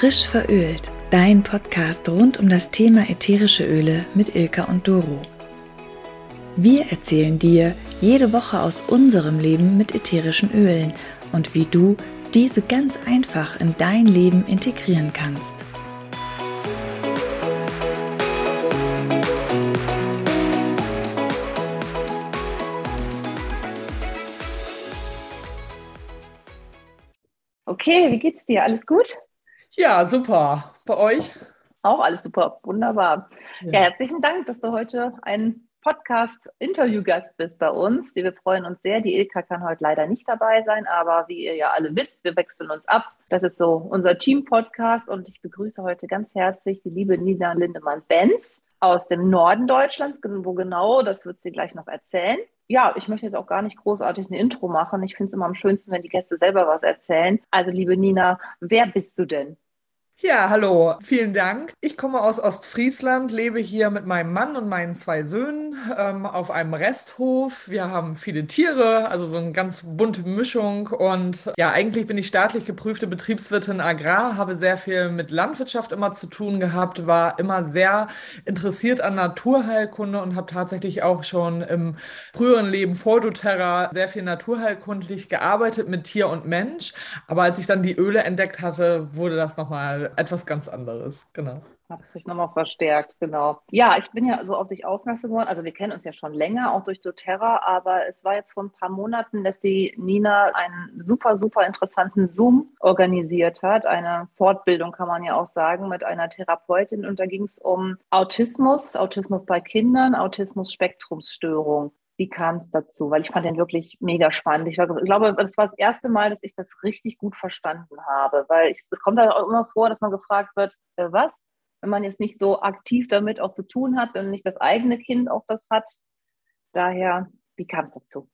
Frisch verölt, dein Podcast rund um das Thema ätherische Öle mit Ilka und Doro. Wir erzählen dir jede Woche aus unserem Leben mit ätherischen Ölen und wie du diese ganz einfach in dein Leben integrieren kannst. Okay, wie geht's dir? Alles gut? Ja, super. Bei euch? Auch alles super. Wunderbar. Ja, ja herzlichen Dank, dass du heute ein Podcast-Interview-Gast bist bei uns. Wir freuen uns sehr. Die Ilka kann heute leider nicht dabei sein, aber wie ihr ja alle wisst, wir wechseln uns ab. Das ist so unser Team-Podcast und ich begrüße heute ganz herzlich die liebe Nina Lindemann-Benz aus dem Norden Deutschlands. Wo genau, das wird sie gleich noch erzählen. Ja, ich möchte jetzt auch gar nicht großartig ein Intro machen. Ich finde es immer am schönsten, wenn die Gäste selber was erzählen. Also, liebe Nina, wer bist du denn? Ja, hallo, vielen Dank. Ich komme aus Ostfriesland, lebe hier mit meinem Mann und meinen zwei Söhnen ähm, auf einem Resthof. Wir haben viele Tiere, also so eine ganz bunte Mischung. Und ja, eigentlich bin ich staatlich geprüfte Betriebswirtin Agrar, habe sehr viel mit Landwirtschaft immer zu tun gehabt, war immer sehr interessiert an Naturheilkunde und habe tatsächlich auch schon im früheren Leben vor doTERRA sehr viel naturheilkundlich gearbeitet mit Tier und Mensch. Aber als ich dann die Öle entdeckt hatte, wurde das nochmal etwas ganz anderes, genau. Hat sich nochmal verstärkt, genau. Ja, ich bin ja so auf dich aufmerksam geworden. Also wir kennen uns ja schon länger, auch durch doTERRA, aber es war jetzt vor ein paar Monaten, dass die Nina einen super, super interessanten Zoom organisiert hat. Eine Fortbildung kann man ja auch sagen, mit einer Therapeutin. Und da ging es um Autismus, Autismus bei Kindern, Autismus-Spektrumsstörung wie kam es dazu? Weil ich fand den wirklich mega spannend. Ich, glaube, das war das erste Mal, dass ich das richtig gut verstanden habe, weil es kommt halt auch immer vor, dass man gefragt wird, äh, was? Wenn man jetzt nicht so aktiv damit auch zu tun hat, wenn nicht das eigene Kind auch das hat. Daher, wie kam es dazu?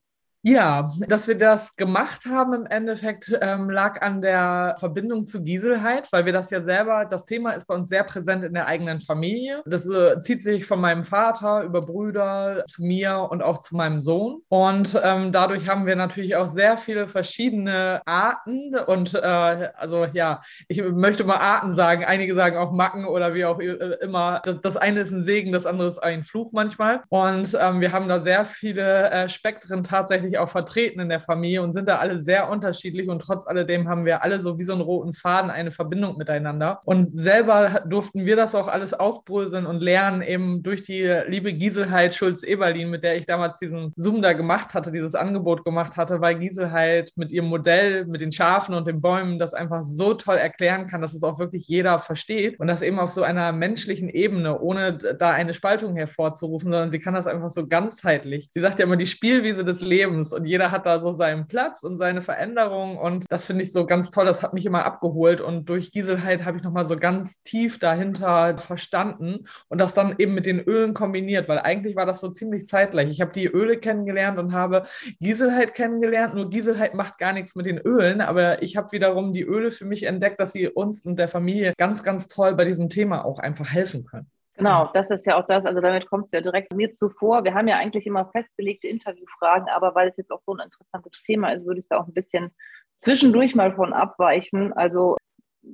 Ja, dass wir das gemacht haben im Endeffekt ähm, lag an der Verbindung zu Gieselheit, weil wir das ja selber, das Thema ist bei uns sehr präsent in der eigenen Familie. Das äh, zieht sich von meinem Vater über Brüder zu mir und auch zu meinem Sohn. Und ähm, dadurch haben wir natürlich auch sehr viele verschiedene Arten und äh, also ja, ich möchte mal Arten sagen. Einige sagen auch Macken oder wie auch äh, immer. Das, das eine ist ein Segen, das andere ist ein Fluch manchmal. Und ähm, wir haben da sehr viele äh, Spektren tatsächlich auch vertreten in der Familie und sind da alle sehr unterschiedlich und trotz alledem haben wir alle so wie so einen roten Faden eine Verbindung miteinander. Und selber durften wir das auch alles aufbröseln und lernen, eben durch die liebe Gieselheit Schulz-Eberlin, mit der ich damals diesen Zoom da gemacht hatte, dieses Angebot gemacht hatte, weil Gieselheit mit ihrem Modell, mit den Schafen und den Bäumen das einfach so toll erklären kann, dass es auch wirklich jeder versteht und das eben auf so einer menschlichen Ebene, ohne da eine Spaltung hervorzurufen, sondern sie kann das einfach so ganzheitlich. Sie sagt ja immer die Spielwiese des Lebens Lebens und jeder hat da so seinen Platz und seine Veränderung und das finde ich so ganz toll, das hat mich immer abgeholt und durch Gieselheit habe ich nochmal so ganz tief dahinter verstanden und das dann eben mit den Ölen kombiniert, weil eigentlich war das so ziemlich zeitgleich. Ich habe die Öle kennengelernt und habe Gieselheit kennengelernt, nur Gieselheit macht gar nichts mit den Ölen, aber ich habe wiederum die Öle für mich entdeckt, dass sie uns und der Familie ganz, ganz toll bei diesem Thema auch einfach helfen können. Genau, das ist ja auch das, also damit kommst du ja direkt mir zuvor. Wir haben ja eigentlich immer festgelegte Interviewfragen, aber weil es jetzt auch so ein interessantes Thema ist, würde ich da auch ein bisschen zwischendurch mal von abweichen. Also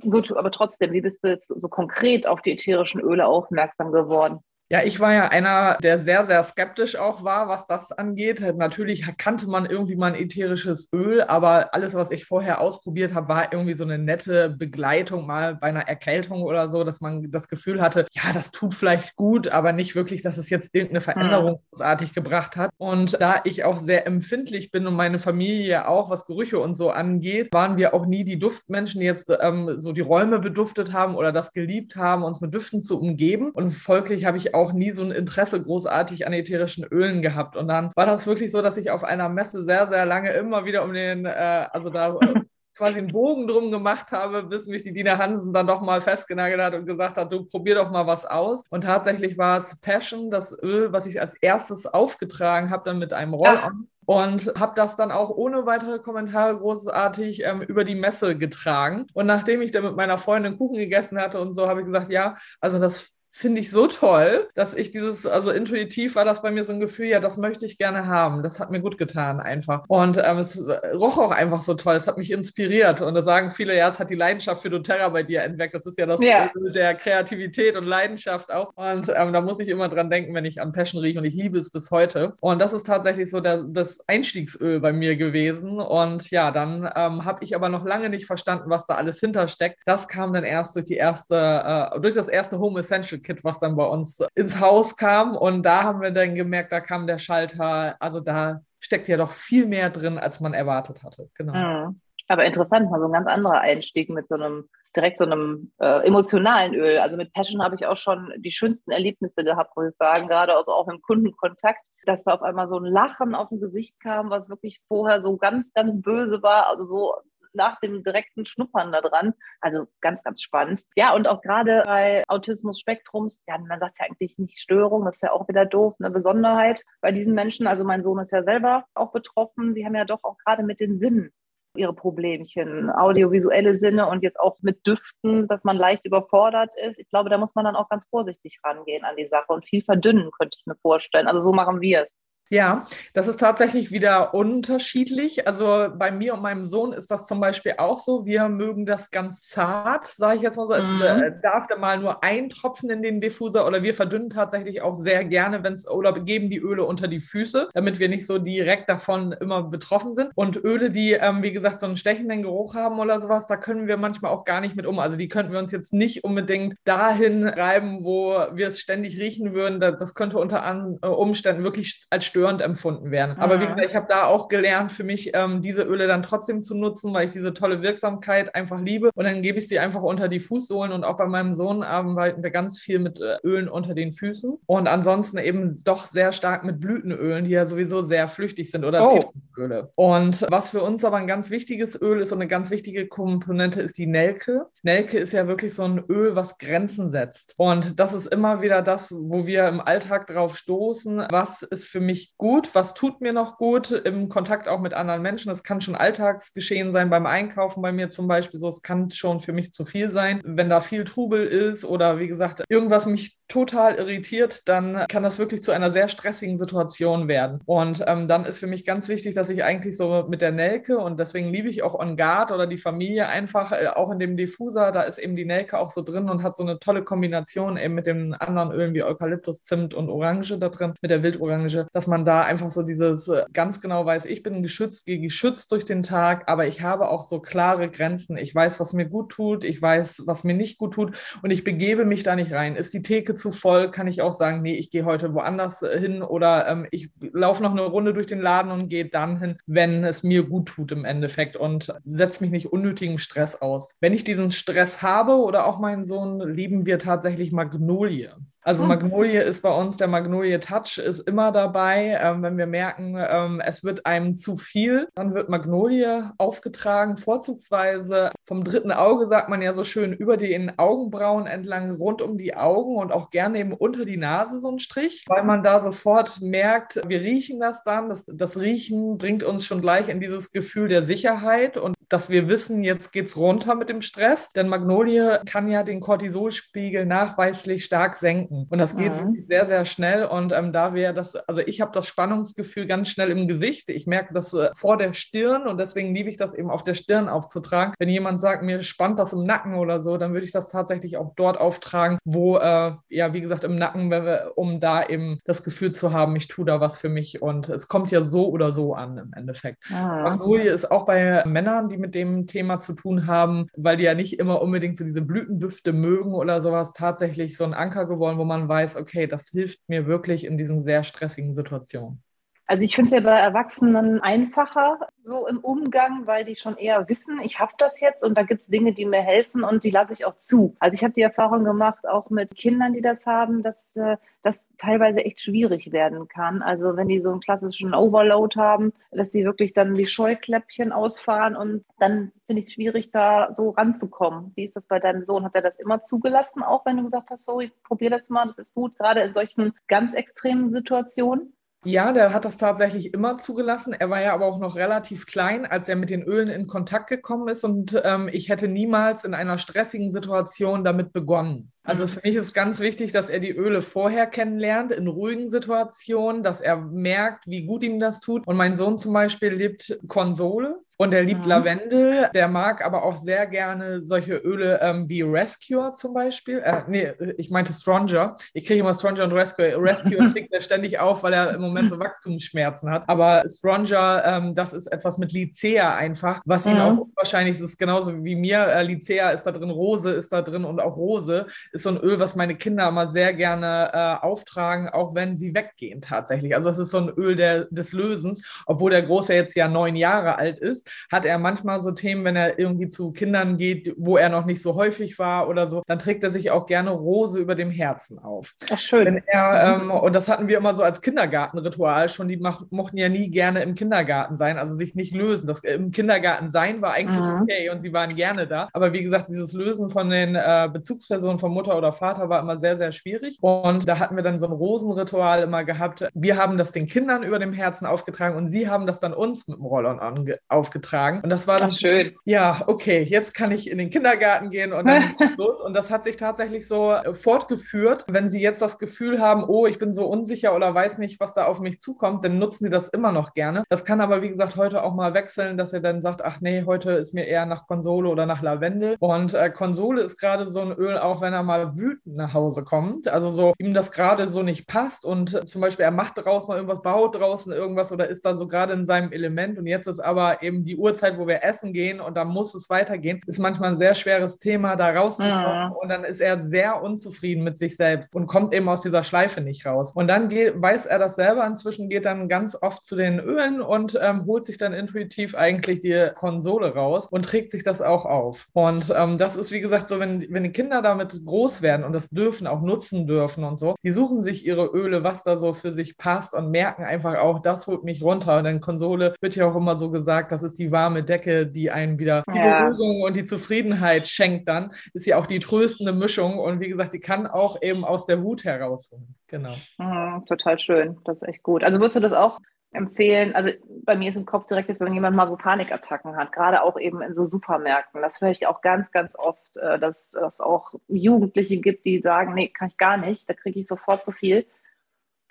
gut, aber trotzdem, wie bist du jetzt so konkret auf die ätherischen Öle aufmerksam geworden? Ja, ich war ja einer, der sehr, sehr skeptisch auch war, was das angeht. Natürlich kannte man irgendwie mal ein ätherisches Öl, aber alles, was ich vorher ausprobiert habe, war irgendwie so eine nette Begleitung mal bei einer Erkältung oder so, dass man das Gefühl hatte, ja, das tut vielleicht gut, aber nicht wirklich, dass es jetzt irgendeine Veränderung mhm. großartig gebracht hat. Und da ich auch sehr empfindlich bin und meine Familie auch, was Gerüche und so angeht, waren wir auch nie die Duftmenschen, die jetzt ähm, so die Räume beduftet haben oder das geliebt haben, uns mit Düften zu umgeben. Und folglich habe ich auch auch nie so ein Interesse großartig an ätherischen Ölen gehabt. Und dann war das wirklich so, dass ich auf einer Messe sehr, sehr lange immer wieder um den, äh, also da äh, quasi einen Bogen drum gemacht habe, bis mich die Dina Hansen dann doch mal festgenagelt hat und gesagt hat, du probier doch mal was aus. Und tatsächlich war es Passion, das Öl, was ich als erstes aufgetragen habe, dann mit einem Roll-On. Und habe das dann auch ohne weitere Kommentare großartig ähm, über die Messe getragen. Und nachdem ich dann mit meiner Freundin Kuchen gegessen hatte und so, habe ich gesagt, ja, also das finde ich so toll, dass ich dieses, also intuitiv war das bei mir so ein Gefühl, ja, das möchte ich gerne haben. Das hat mir gut getan einfach. Und ähm, es roch auch einfach so toll. Es hat mich inspiriert. Und da sagen viele, ja, es hat die Leidenschaft für doTERRA bei dir entweckt. Das ist ja das ja. der Kreativität und Leidenschaft auch. Und ähm, da muss ich immer dran denken, wenn ich an Passion rieche und ich liebe es bis heute. Und das ist tatsächlich so der, das Einstiegsöl bei mir gewesen. Und ja, dann ähm, habe ich aber noch lange nicht verstanden, was da alles hintersteckt. Das kam dann erst durch die erste, äh, durch das erste Home Essential Kit, was dann bei uns ins Haus kam. Und da haben wir dann gemerkt, da kam der Schalter, also da steckt ja doch viel mehr drin, als man erwartet hatte. Genau. Mhm. Aber interessant, mal so ein ganz anderer Einstieg mit so einem direkt so einem äh, emotionalen Öl. Also mit Passion habe ich auch schon die schönsten Erlebnisse gehabt, muss ich sagen, gerade also auch im Kundenkontakt, dass da auf einmal so ein Lachen auf dem Gesicht kam, was wirklich vorher so ganz, ganz böse war. Also so nach dem direkten Schnuppern da dran. Also ganz, ganz spannend. Ja, und auch gerade bei Autismus-Spektrums, ja, man sagt ja eigentlich nicht Störung, das ist ja auch wieder doof, eine Besonderheit bei diesen Menschen. Also mein Sohn ist ja selber auch betroffen. Die haben ja doch auch gerade mit den Sinnen ihre Problemchen, audiovisuelle Sinne und jetzt auch mit Düften, dass man leicht überfordert ist. Ich glaube, da muss man dann auch ganz vorsichtig rangehen an die Sache und viel verdünnen, könnte ich mir vorstellen. Also so machen wir es. Ja, das ist tatsächlich wieder unterschiedlich. Also bei mir und meinem Sohn ist das zum Beispiel auch so. Wir mögen das ganz zart, sage ich jetzt mal so. Es mhm. Äh, darf da mal nur ein Tropfen in den Diffuser oder wir verdünnen tatsächlich auch sehr gerne, wenn es oder geben die Öle unter die Füße, damit wir nicht so direkt davon immer betroffen sind. Und Öle, die, ähm, wie gesagt, so einen stechenden Geruch haben oder sowas, da können wir manchmal auch gar nicht mit um. Also die könnten wir uns jetzt nicht unbedingt dahin reiben, wo wir es ständig riechen würden. Das könnte unter äh, Umständen wirklich als Störung störend empfunden werden. Aber wie gesagt, ich habe da auch gelernt, für mich ähm, diese Öle dann trotzdem zu nutzen, weil ich diese tolle Wirksamkeit einfach liebe. Und dann gebe ich sie einfach unter die Fußsohlen und auch bei meinem Sohn arbeiten wir ganz viel mit äh, Ölen unter den Füßen. Und ansonsten eben doch sehr stark mit Blütenölen, die ja sowieso sehr flüchtig sind oder oh. Zitrusöle. Und was für uns aber ein ganz wichtiges Öl ist und eine ganz wichtige Komponente ist die Nelke. Nelke ist ja wirklich so ein Öl, was Grenzen setzt. Und das ist immer wieder das, wo wir im Alltag drauf stoßen. Was ist für mich gut, was tut mir noch gut im Kontakt auch mit anderen Menschen. Das kann schon Alltagsgeschehen sein beim Einkaufen bei mir zum Beispiel. So, es kann schon für mich zu viel sein. Wenn da viel Trubel ist oder wie gesagt, irgendwas mich total irritiert, dann kann das wirklich zu einer sehr stressigen Situation werden. Und ähm, dann ist für mich ganz wichtig, dass ich eigentlich so mit der Nelke und deswegen liebe ich auch On Guard oder die Familie einfach, äh, auch in dem Diffuser, da ist eben die Nelke auch so drin und hat so eine tolle Kombination eben mit den anderen Ölen wie Eukalyptus, Zimt und Orange da drin, mit der Wildorange, dass man da einfach so dieses äh, ganz genau weiß, ich bin geschützt, gehe geschützt durch den Tag, aber ich habe auch so klare Grenzen. Ich weiß, was mir gut tut, ich weiß, was mir nicht gut tut und ich begebe mich da nicht rein. Ist die Theke zu voll, kann ich auch sagen, nee, ich gehe heute woanders äh, hin oder ähm, ich laufe noch eine Runde durch den Laden und gehe dann hin, wenn es mir gut tut im Endeffekt und setze mich nicht unnötigem Stress aus. Wenn ich diesen Stress habe oder auch meinen Sohn, lieben wir tatsächlich Magnolie. Also hm. Magnolie ist bei uns, der Magnolie Touch ist immer dabei. Ähm, wenn wir merken, ähm, es wird einem zu viel, dann wird Magnolie aufgetragen, vorzugsweise vom dritten Auge, sagt man ja so schön, über den Augenbrauen entlang, rund um die Augen und auch gerne eben unter die Nase so ein Strich, weil man da sofort merkt, wir riechen das dann. Das, das Riechen bringt uns schon gleich in dieses Gefühl der Sicherheit und dass wir wissen, jetzt geht's runter mit dem Stress. Denn Magnolie kann ja den Cortisolspiegel nachweislich stark senken. Und das geht mhm. wirklich sehr, sehr schnell. Und ähm, da wäre das, also ich habe das Spannungsgefühl ganz schnell im Gesicht. Ich merke das äh, vor der Stirn und deswegen liebe ich das eben auf der Stirn aufzutragen. Wenn jemand sagt, mir spannt das im Nacken oder so, dann würde ich das tatsächlich auch dort auftragen, wo, äh, ja, wie gesagt, im Nacken, um da eben das Gefühl zu haben, ich tue da was für mich. Und es kommt ja so oder so an im Endeffekt. Mhm. Magnolie ist auch bei Männern, die mit dem Thema zu tun haben, weil die ja nicht immer unbedingt so diese Blütendüfte mögen oder sowas, tatsächlich so ein Anker geworden, wo man weiß, okay, das hilft mir wirklich in diesen sehr stressigen Situationen. Also ich finde es ja bei Erwachsenen einfacher so im Umgang, weil die schon eher wissen, ich habe das jetzt und da gibt es Dinge, die mir helfen und die lasse ich auch zu. Also ich habe die Erfahrung gemacht, auch mit Kindern, die das haben, dass äh, das teilweise echt schwierig werden kann. Also wenn die so einen klassischen Overload haben, dass die wirklich dann wie Scheukläppchen ausfahren und dann finde ich es schwierig, da so ranzukommen. Wie ist das bei deinem Sohn? Hat er das immer zugelassen, auch wenn du gesagt hast, so, ich probiere das mal, das ist gut, gerade in solchen ganz extremen Situationen? Ja, der hat das tatsächlich immer zugelassen. Er war ja aber auch noch relativ klein, als er mit den Ölen in Kontakt gekommen ist. Und ähm, ich hätte niemals in einer stressigen Situation damit begonnen. Also für mich ist ganz wichtig, dass er die Öle vorher kennenlernt, in ruhigen Situationen, dass er merkt, wie gut ihm das tut. Und mein Sohn zum Beispiel liebt Konsole. Und er liebt ja. Lavendel, der mag aber auch sehr gerne solche Öle ähm, wie Rescue zum Beispiel. Äh, nee, ich meinte Stronger. Ich kriege immer Stronger und Rescue. Rescue kriegt er ständig auf, weil er im Moment so Wachstumsschmerzen hat. Aber Stronger, ähm, das ist etwas mit Lycea einfach, was ihn ja. auch wahrscheinlich, ist genauso wie mir, äh, Lycea ist da drin, Rose ist da drin und auch Rose ist so ein Öl, was meine Kinder immer sehr gerne äh, auftragen, auch wenn sie weggehen tatsächlich. Also es ist so ein Öl der, des Lösens, obwohl der Große jetzt ja neun Jahre alt ist hat er manchmal so Themen, wenn er irgendwie zu Kindern geht, wo er noch nicht so häufig war oder so, dann trägt er sich auch gerne Rose über dem Herzen auf. Ach, schön. Wenn er, ähm, und das hatten wir immer so als Kindergartenritual schon, die mach, mochten ja nie gerne im Kindergarten sein, also sich nicht lösen. Das äh, im Kindergarten sein war eigentlich mhm. okay und sie waren gerne da. Aber wie gesagt, dieses Lösen von den äh, Bezugspersonen von Mutter oder Vater war immer sehr, sehr schwierig. Und da hatten wir dann so ein Rosenritual immer gehabt. Wir haben das den Kindern über dem Herzen aufgetragen und sie haben das dann uns mit dem Rollon aufgetragen getragen. Und das war dann Ach, schön. Ja, okay, jetzt kann ich in den Kindergarten gehen und dann los. Und das hat sich tatsächlich so äh, fortgeführt. Wenn Sie jetzt das Gefühl haben, oh, ich bin so unsicher oder weiß nicht, was da auf mich zukommt, dann nutzen Sie das immer noch gerne. Das kann aber, wie gesagt, heute auch mal wechseln, dass er dann sagt, ach nee, heute ist mir eher nach Konsole oder nach Lavendel. Und äh, Konsole ist gerade so ein Öl, auch wenn er mal wütend nach Hause kommt. Also so, ihm das gerade so nicht passt und zum Beispiel er macht draußen mal irgendwas, baut draußen irgendwas oder ist da so gerade in seinem Element und jetzt ist aber eben die die Uhrzeit, wo wir essen gehen und dann muss es weitergehen, ist manchmal ein sehr schweres Thema, da rauszukommen. Mhm. Und dann ist er sehr unzufrieden mit sich selbst und kommt eben aus dieser Schleife nicht raus. Und dann geht, weiß er das selber inzwischen, geht dann ganz oft zu den Ölen und ähm, holt sich dann intuitiv eigentlich die Konsole raus und trägt sich das auch auf. Und ähm, das ist, wie gesagt, so, wenn, wenn die Kinder damit groß werden und das dürfen, auch nutzen dürfen und so, die suchen sich ihre Öle, was da so für sich passt und merken einfach auch, das holt mich runter. Denn Konsole wird ja auch immer so gesagt, das ist die warme Decke, die einen wieder die ja. Beruhigung und die Zufriedenheit schenkt dann, ist ja auch die tröstende Mischung. Und wie gesagt, die kann auch eben aus der Wut herausholen. Genau. Mhm, total schön. Das ist echt gut. Also würdest du das auch empfehlen? Also bei mir ist im Kopf direkt, wenn jemand mal so Panikattacken hat, gerade auch eben in so Supermärkten. Das höre ich auch ganz, ganz oft, äh, dass es auch Jugendliche gibt, die sagen, nee, kann ich gar nicht, da kriege ich sofort zu viel.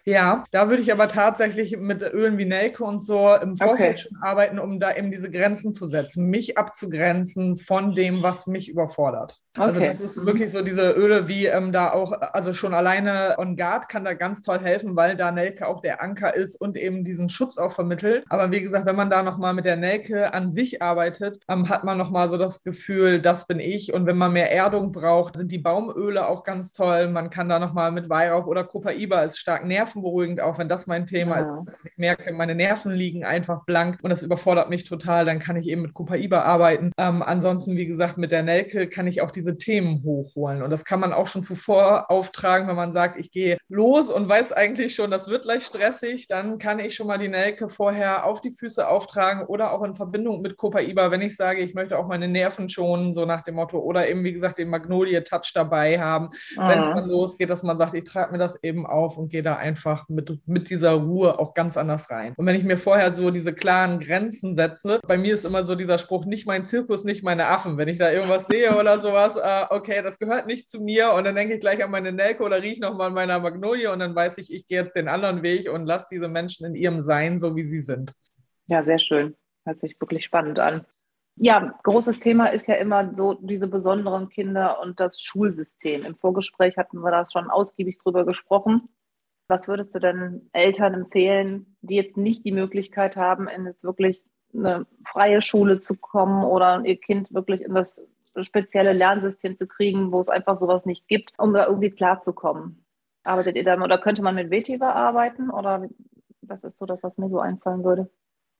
Ja, da würde ich aber tatsächlich mit Ölen wie Nelke und so im Vorfeld okay. schon arbeiten, um da eben diese Grenzen zu setzen, mich abzugrenzen von dem, was mich überfordert. Also okay. Also das ist wirklich so diese Öle wie ähm, da auch, also schon alleine On Guard kann da ganz toll helfen, weil da Nelke auch der Anker ist und eben diesen Schutz auch vermittelt. Aber wie gesagt, wenn man da nochmal mit der Nelke an sich arbeitet, ähm, hat man nochmal so das Gefühl, das bin ich. Und wenn man mehr Erdung braucht, sind die Baumöle auch ganz toll. Man kann da nochmal mit Weihrauch oder Copaiba ist stark nervenberuhigend, auch wenn das mein Thema ja. ist. Ich merke, meine Nerven liegen einfach blank und das überfordert mich total. Dann kann ich eben mit Copaiba arbeiten. Ähm, ansonsten, wie gesagt, mit der Nelke kann ich auch die diese Themen hochholen. Und das kann man auch schon zuvor auftragen, wenn man sagt, ich gehe los und weiß eigentlich schon, das wird gleich stressig, dann kann ich schon mal die Nelke vorher auf die Füße auftragen oder auch in Verbindung mit Copaiba, wenn ich sage, ich möchte auch meine Nerven schonen, so nach dem Motto, oder eben, wie gesagt, den Magnolie-Touch dabei haben, ah. wenn es dann losgeht, dass man sagt, ich trage mir das eben auf und gehe da einfach mit, mit dieser Ruhe auch ganz anders rein. Und wenn ich mir vorher so diese klaren Grenzen setze, bei mir ist immer so dieser Spruch, nicht mein Zirkus, nicht meine Affen. Wenn ich da irgendwas sehe oder sowas, sowas, äh, okay, das gehört nicht zu mir und dann denke ich gleich an meine Nelke oder rieche nochmal an meiner Magnolie und dann weiß ich, ich gehe jetzt den anderen Weg und lasse diese Menschen in ihrem Sein, so wie sie sind. Ja, sehr schön. Hört sich wirklich spannend an. Ja, großes Thema ist ja immer so diese besonderen Kinder und das Schulsystem. Im Vorgespräch hatten wir da schon ausgiebig drüber gesprochen. Was würdest du denn Eltern empfehlen, die jetzt nicht die Möglichkeit haben, in jetzt wirklich eine freie Schule zu kommen oder ihr Kind wirklich in das spezielle Lernsystem zu kriegen, wo es einfach sowas nicht gibt, um da irgendwie klarzukommen. Arbeitet ihr da oder könnte man mit Vetiver arbeiten oder das ist so das, was mir so einfallen würde?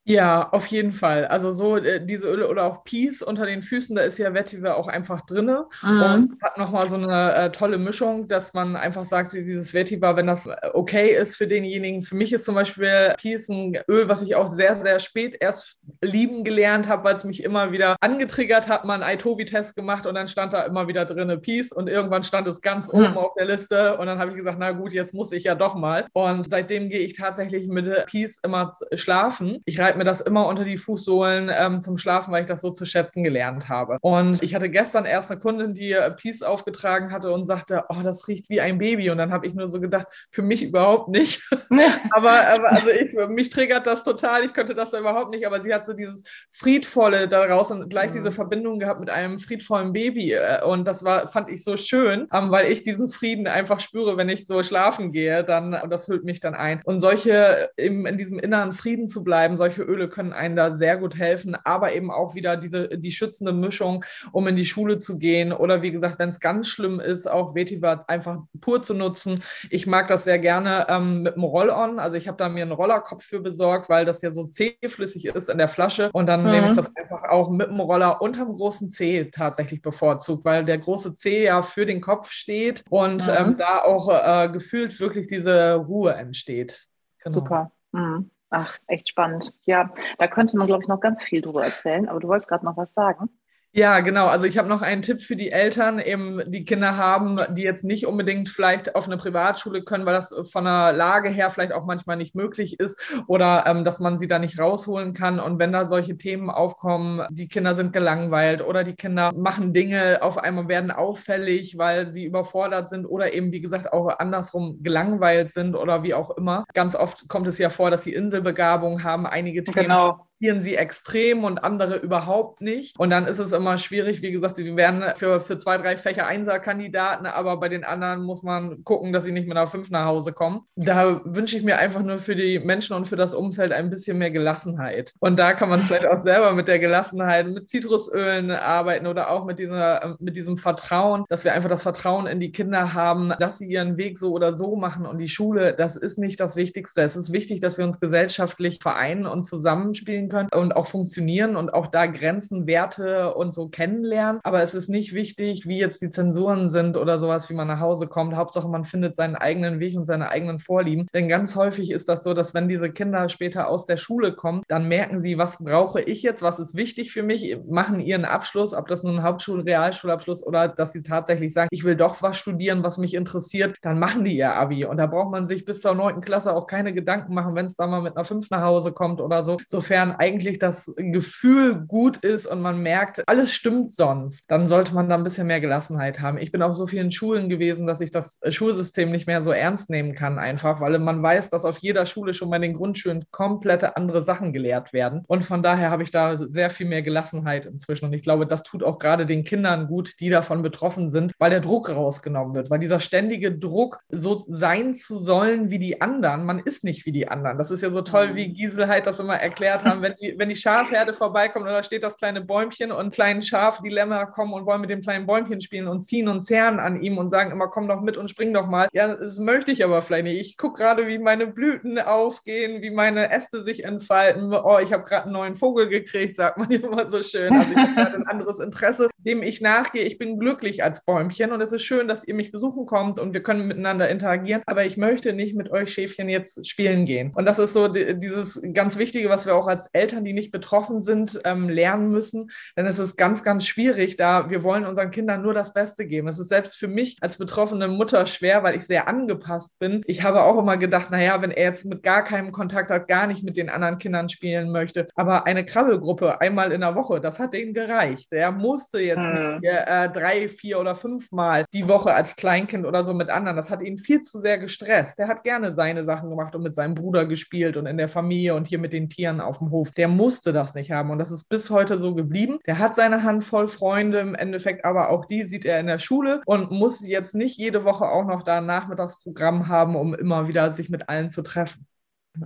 Ja, auf jeden Fall. Also so äh, diese Öle oder auch Peace unter den Füßen, da ist ja Vetiver auch einfach drin mhm. und hat nochmal so eine äh, tolle Mischung, dass man einfach sagt, dieses Vetiver, wenn das äh, okay ist für denjenigen. Für mich ist zum Beispiel Peace ein Öl, was ich auch sehr, sehr spät erst lieben gelernt habe, weil es mich immer wieder angetriggert hat, mal einen Itovi-Test gemacht und dann stand da immer wieder drin Peace und irgendwann stand es ganz mhm. oben auf der Liste und dann habe ich gesagt, na gut, jetzt muss ich ja doch mal. Und seitdem gehe ich tatsächlich mit Peace immer schlafen. Ich reite schreibe mir das immer unter die Fußsohlen ähm, zum Schlafen, weil ich das so zu schätzen gelernt habe. Und ich hatte gestern erst eine Kundin, die Peace aufgetragen hatte und sagte, oh, das riecht wie ein Baby. Und dann habe ich nur so gedacht, für mich überhaupt nicht. aber, aber also ich, mich triggert das total. Ich könnte das überhaupt nicht. Aber sie hat so dieses Friedvolle daraus und gleich mhm. diese Verbindung gehabt mit einem friedvollen Baby. Äh, und das war, fand ich so schön, ähm, weil ich diesen Frieden einfach spüre, wenn ich so schlafen gehe. Dann, und das hüllt mich dann ein. Und solche, im, in diesem inneren Frieden zu bleiben, solche Öle können einen da sehr gut helfen. Aber eben auch wieder diese, die schützende Mischung, um in die Schule zu gehen. Oder wie gesagt, wenn es ganz schlimm ist, auch Vetiver einfach pur zu nutzen. Ich mag das sehr gerne ähm, mit dem Roll-On. Also ich habe da mir einen Rollerkopf für besorgt, weil das ja so zähflüssig ist in der Flasche. Und dann mhm. nehme ich das einfach auch mit dem Roller unterm großen C tatsächlich bevorzugt, weil der große C ja für den Kopf steht und mhm. ähm, da auch äh, gefühlt wirklich diese Ruhe entsteht. Genau. Super. Mhm. Ach, echt spannend. Ja, da könnte man, glaube ich, noch ganz viel drüber erzählen, aber du wolltest gerade noch was sagen. Ja, genau. Also ich habe noch einen Tipp für die Eltern, eben die Kinder haben, die jetzt nicht unbedingt vielleicht auf eine Privatschule können, weil das von der Lage her vielleicht auch manchmal nicht möglich ist oder ähm, dass man sie da nicht rausholen kann. Und wenn da solche Themen aufkommen, die Kinder sind gelangweilt oder die Kinder machen Dinge auf einmal werden auffällig, weil sie überfordert sind oder eben, wie gesagt, auch andersrum gelangweilt sind oder wie auch immer. Ganz oft kommt es ja vor, dass sie Inselbegabung haben, einige Themen. Genau sie extrem und andere überhaupt nicht. Und dann ist es immer schwierig. Wie gesagt, sie werden für, für zwei, drei Fächer Einser-Kandidaten, aber bei den anderen muss man gucken, dass sie nicht mit einer fünf nach Hause kommen. Da wünsche ich mir einfach nur für die Menschen und für das Umfeld ein bisschen mehr Gelassenheit. Und da kann man vielleicht auch selber mit der Gelassenheit, mit Zitrusölen arbeiten oder auch mit, dieser, mit diesem Vertrauen, dass wir einfach das Vertrauen in die Kinder haben, dass sie ihren Weg so oder so machen. Und die Schule, das ist nicht das Wichtigste. Es ist wichtig, dass wir uns gesellschaftlich vereinen und zusammenspielen können und auch funktionieren und auch da Grenzen, Werte und so kennenlernen. Aber es ist nicht wichtig, wie jetzt die Zensuren sind oder sowas, wie man nach Hause kommt. Hauptsache, man findet seinen eigenen Weg und seine eigenen Vorlieben. Denn ganz häufig ist das so, dass wenn diese Kinder später aus der Schule kommen, dann merken sie, was brauche ich jetzt, was ist wichtig für mich, machen ihren Abschluss, ob das nun Hauptschul-, Realschulabschluss oder dass sie tatsächlich sagen, ich will doch was studieren, was mich interessiert, dann machen die ihr Abi. Und da braucht man sich bis zur neunten Klasse auch keine Gedanken machen, wenn es da mal mit einer 5 nach Hause kommt oder so. Sofern eigentlich das Gefühl gut ist und man merkt, alles stimmt sonst, dann sollte man da ein bisschen mehr Gelassenheit haben. Ich bin auf so vielen Schulen gewesen, dass ich das Schulsystem nicht mehr so ernst nehmen kann, einfach, weil man weiß, dass auf jeder Schule schon bei den Grundschulen komplette andere Sachen gelehrt werden. Und von daher habe ich da sehr viel mehr Gelassenheit inzwischen. Und ich glaube, das tut auch gerade den Kindern gut, die davon betroffen sind, weil der Druck rausgenommen wird, weil dieser ständige Druck, so sein zu sollen wie die anderen, man ist nicht wie die anderen. Das ist ja so toll, wie Gisel halt das immer erklärt haben, wenn die, wenn die Schafherde vorbeikommt und da steht das kleine Bäumchen und kleinen Schafdilemma kommen und wollen mit dem kleinen Bäumchen spielen und ziehen und zerren an ihm und sagen immer, komm doch mit und spring doch mal. Ja, das möchte ich aber vielleicht nicht. Ich gucke gerade, wie meine Blüten aufgehen, wie meine Äste sich entfalten. Oh, ich habe gerade einen neuen Vogel gekriegt, sagt man immer so schön. Also ich habe gerade ein anderes Interesse, dem ich nachgehe. Ich bin glücklich als Bäumchen und es ist schön, dass ihr mich besuchen kommt und wir können miteinander interagieren. Aber ich möchte nicht mit euch Schäfchen jetzt spielen gehen. Und das ist so dieses ganz Wichtige, was wir auch als Eltern, die die nicht betroffen sind, ähm, lernen müssen. Denn es ist ganz, ganz schwierig, da wir wollen unseren Kindern nur das Beste geben. Es ist selbst für mich als betroffene Mutter schwer, weil ich sehr angepasst bin. Ich habe auch immer gedacht, naja, wenn er jetzt mit gar keinem Kontakt hat, gar nicht mit den anderen Kindern spielen möchte. Aber eine Krabbelgruppe einmal in der Woche, das hat ihm gereicht. Er musste jetzt hm. nicht äh, drei, vier oder fünf Mal die Woche als Kleinkind oder so mit anderen. Das hat ihn viel zu sehr gestresst. Der hat gerne seine Sachen gemacht und mit seinem Bruder gespielt und in der Familie und hier mit den Tieren auf dem Hof. Der musste das nicht haben. Und das ist bis heute so geblieben. Der hat seine Handvoll Freunde im Endeffekt, aber auch die sieht er in der Schule und muss jetzt nicht jede Woche auch noch da ein Nachmittagsprogramm haben, um immer wieder sich mit allen zu treffen.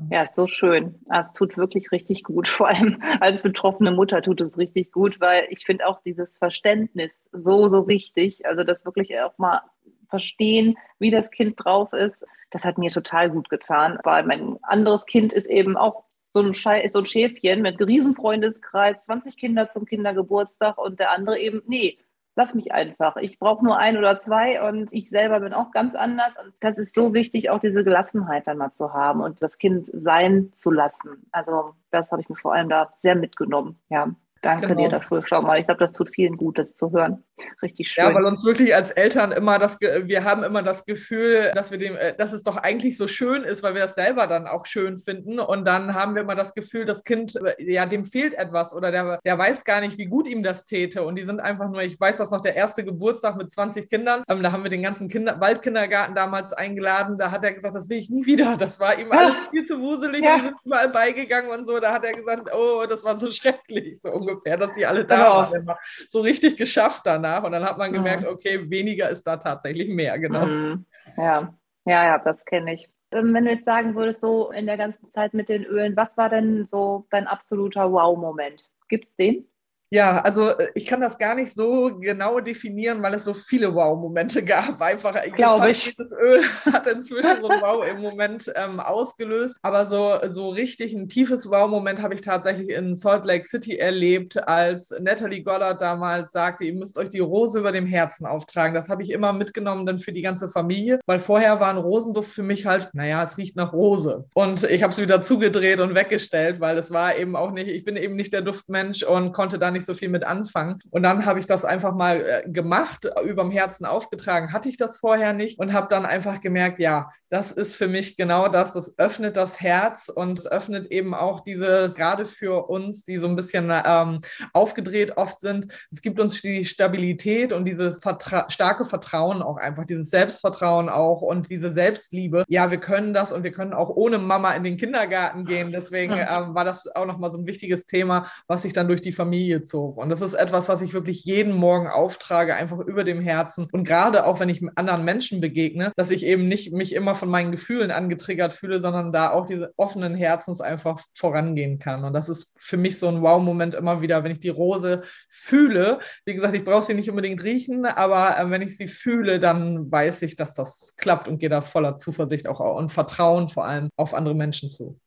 Ja, ist so schön. Ah, es tut wirklich richtig gut. Vor allem als betroffene Mutter tut es richtig gut, weil ich finde auch dieses Verständnis so, so wichtig. Also das wirklich auch mal verstehen, wie das Kind drauf ist. Das hat mir total gut getan, weil mein anderes Kind ist eben auch so ein, Schei so ein Schäfchen mit Riesenfreundeskreis, 20 Kinder zum Kindergeburtstag und der andere eben, nee, lass mich einfach. Ich brauche nur ein oder zwei und ich selber bin auch ganz anders. Und das ist so wichtig, auch diese Gelassenheit dann mal zu haben und das Kind sein zu lassen. Also das habe ich mir vor allem da sehr mitgenommen, ja. Danke genau. dir dafür. Schau mal, ich glaube, das tut vielen gut, das zu hören. Richtig schön. Ja, weil uns wirklich als Eltern immer das, wir haben immer das Gefühl, dass wir dem, äh, dass es doch eigentlich so schön ist, weil wir das selber dann auch schön finden. Und dann haben wir immer das Gefühl, das Kind, äh, ja, dem fehlt etwas oder der, der weiß gar nicht, wie gut ihm das täte. Und die sind einfach nur, ich weiß das noch, der erste Geburtstag mit 20 Kindern. Ähm, da haben wir den ganzen Kinder, Waldkindergarten damals eingeladen. Da hat er gesagt, das will ich nie wieder. Das war ihm alles viel zu wuselig. Ja. Wir sind überall beigegangen und so. Da hat er gesagt, oh, das war so schrecklich, so ungefähr, dass die alle da genau. waren. So richtig geschafft danach. Und dann hat man gemerkt, okay, weniger ist da tatsächlich mehr, genau. Mhm. Ja, ja, ja, das kenne ich. Ähm, wenn du jetzt sagen würdest, so in der ganzen Zeit mit den Ölen, was war denn so dein absoluter Wow-Moment? Gibt es den? Ja, also äh, ich kann das gar nicht so genau definieren, weil es so viele Wow-Momente gab. Einfach, glaube ich. Öl hat inzwischen so ein Wow im Moment ähm, ausgelöst. Aber so, so richtig ein tiefes Wow-Moment habe ich tatsächlich in Salt Lake City erlebt, als Natalie Goddard damals sagte, ihr müsst euch die Rose über dem Herzen auftragen. Das habe ich immer mitgenommen dann für die ganze Familie, weil vorher war ein Rosenduft für mich halt, naja, es riecht nach Rose. Und ich habe es wieder zugedreht und weggestellt, weil es war eben auch nicht, ich bin eben nicht der Duftmensch und konnte da nicht so viel mit anfangen. Und dann habe ich das einfach mal äh, gemacht, überm Herzen aufgetragen, hatte ich das vorher nicht und habe dann einfach gemerkt, ja, das ist für mich genau das, das öffnet das Herz und es öffnet eben auch dieses, gerade für uns, die so ein bisschen ähm, aufgedreht oft sind, es gibt uns die Stabilität und dieses Vertra starke Vertrauen auch einfach, dieses Selbstvertrauen auch und diese Selbstliebe. Ja, wir können das und wir können auch ohne Mama in den Kindergarten gehen. Deswegen ähm, war das auch nochmal so ein wichtiges Thema, was sich dann durch die Familie zog. Und das ist etwas, was ich wirklich jeden Morgen auftrage, einfach über dem Herzen. Und gerade auch, wenn ich anderen Menschen begegne, dass ich eben nicht mich immer von meinen Gefühlen angetriggert fühle, sondern da auch diese offenen Herzens einfach vorangehen kann. Und das ist für mich so ein Wow-Moment immer wieder, wenn ich die Rose fühle. Wie gesagt, ich brauche sie nicht unbedingt riechen, aber äh, wenn ich sie fühle, dann weiß ich, dass das klappt und gehe da voller Zuversicht auch und Vertrauen vor allem auf andere Menschen zu.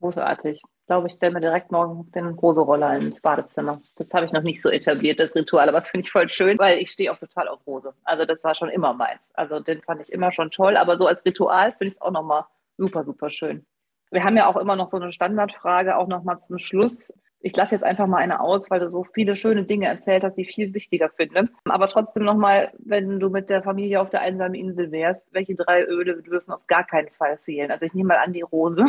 Großartig glaube, ich stelle mir direkt morgen den Rose-Roller ins Badezimmer. Das habe ich noch nicht so etabliert, das Ritual, aber das finde ich voll schön, weil ich stehe auch total auf Rose. Also das war schon immer meins. Also den fand ich immer schon toll, aber so als Ritual finde ich es auch nochmal super, super schön. Wir haben ja auch immer noch so eine Standardfrage, auch nochmal zum Schluss. Ich lasse jetzt einfach mal eine aus, weil du so viele schöne Dinge erzählt hast, die ich viel wichtiger finde. Aber trotzdem nochmal, wenn du mit der Familie auf der einsamen Insel wärst, welche drei Öle dürfen auf gar keinen Fall fehlen? Also ich nehme mal an die Rose.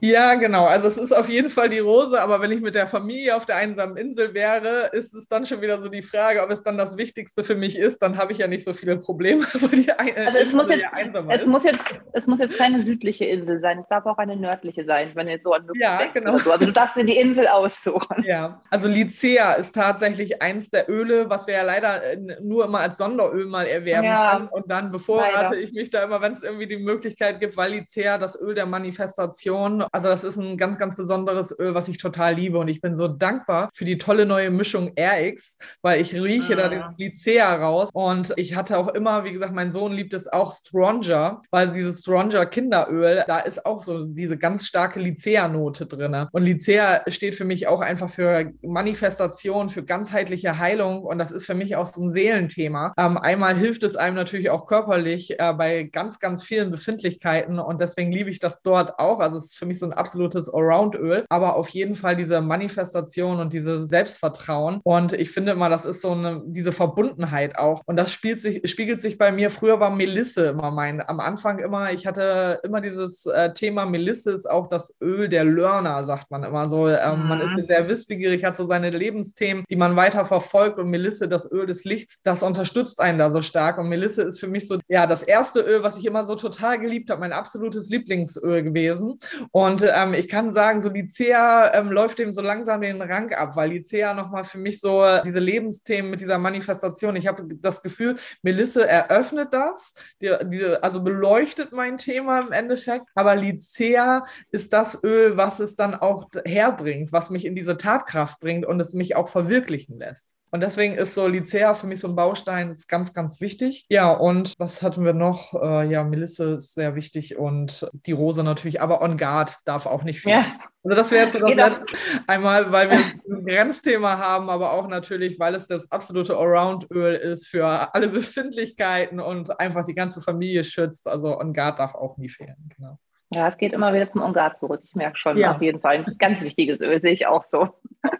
Ja, genau. Also es ist auf jeden Fall die Rose, aber wenn ich mit der Familie auf der einsamen Insel wäre, ist es dann schon wieder so die Frage, ob es dann das Wichtigste für mich ist. Dann habe ich ja nicht so viele Probleme. also es muss, jetzt, es, muss jetzt, es muss jetzt keine südliche Insel sein, es darf auch eine nördliche sein, wenn du jetzt so an Ja, genau. So. Also du darfst dir die Insel aussuchen. Ja, also Lycea ist tatsächlich eins der Öle, was wir ja leider äh, nur immer als Sonderöl mal erwerben ja, können. Und dann bevorrate leider. ich mich da immer, wenn es irgendwie die Möglichkeit gibt, weil Lycea das Öl der Manifestation also das ist ein ganz, ganz besonderes Öl, was ich total liebe. Und ich bin so dankbar für die tolle neue Mischung RX, weil ich rieche ah. da dieses Lycea raus. Und ich hatte auch immer, wie gesagt, mein Sohn liebt es auch Stronger, weil dieses Stronger Kinderöl, da ist auch so diese ganz starke Lycea-Note drin. Und Lycea steht für mich auch einfach für Manifestation, für ganzheitliche Heilung. Und das ist für mich auch so ein Seelenthema. Ähm, einmal hilft es einem natürlich auch körperlich äh, bei ganz, ganz vielen Befindlichkeiten. Und deswegen liebe ich das dort auch. Also es ist für mich so so ein absolutes Allround-Öl, aber auf jeden Fall diese Manifestation und dieses Selbstvertrauen. Und ich finde immer, das ist so eine, diese Verbundenheit auch. Und das spielt sich, spiegelt sich bei mir. Früher war Melisse immer mein, am Anfang immer, ich hatte immer dieses äh, Thema, Melisse ist auch das Öl der Learner, sagt man immer so. Ähm, mhm. Man ist mhm. sehr wissbegierig, hat so seine Lebensthemen, die man weiter verfolgt. Und Melisse, das Öl des Lichts, das unterstützt einen da so stark. Und Melisse ist für mich so, ja, das erste Öl, was ich immer so total geliebt habe, mein absolutes Lieblingsöl gewesen. Und und ähm, ich kann sagen, so Lycea ähm, läuft dem so langsam den Rang ab, weil Lycea nochmal für mich so diese Lebensthemen mit dieser Manifestation, ich habe das Gefühl, Melisse eröffnet das, die, die, also beleuchtet mein Thema im Endeffekt, aber Lycea ist das Öl, was es dann auch herbringt, was mich in diese Tatkraft bringt und es mich auch verwirklichen lässt. Und deswegen ist so Lycea für mich so ein Baustein, ist ganz, ganz wichtig. Ja, und was hatten wir noch? Äh, ja, Melisse ist sehr wichtig und die Rose natürlich, aber On Guard darf auch nicht fehlen. Ja. Also das wäre jetzt so das genau. letzte einmal, weil wir ein Grenzthema haben, aber auch natürlich, weil es das absolute Allround-Öl ist für alle Befindlichkeiten und einfach die ganze Familie schützt. Also On Guard darf auch nie fehlen. Genau. Ja, es geht immer wieder zum On Guard zurück. Ich merke schon, ja. auf jeden Fall ein ganz wichtiges Öl, sehe ich auch so.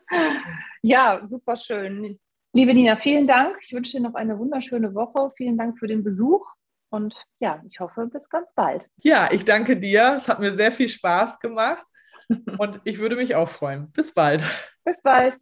Ja, super schön. Liebe Nina, vielen Dank. Ich wünsche dir noch eine wunderschöne Woche. Vielen Dank für den Besuch. Und ja, ich hoffe, bis ganz bald. Ja, ich danke dir. Es hat mir sehr viel Spaß gemacht und ich würde mich auch freuen. Bis bald. Bis bald.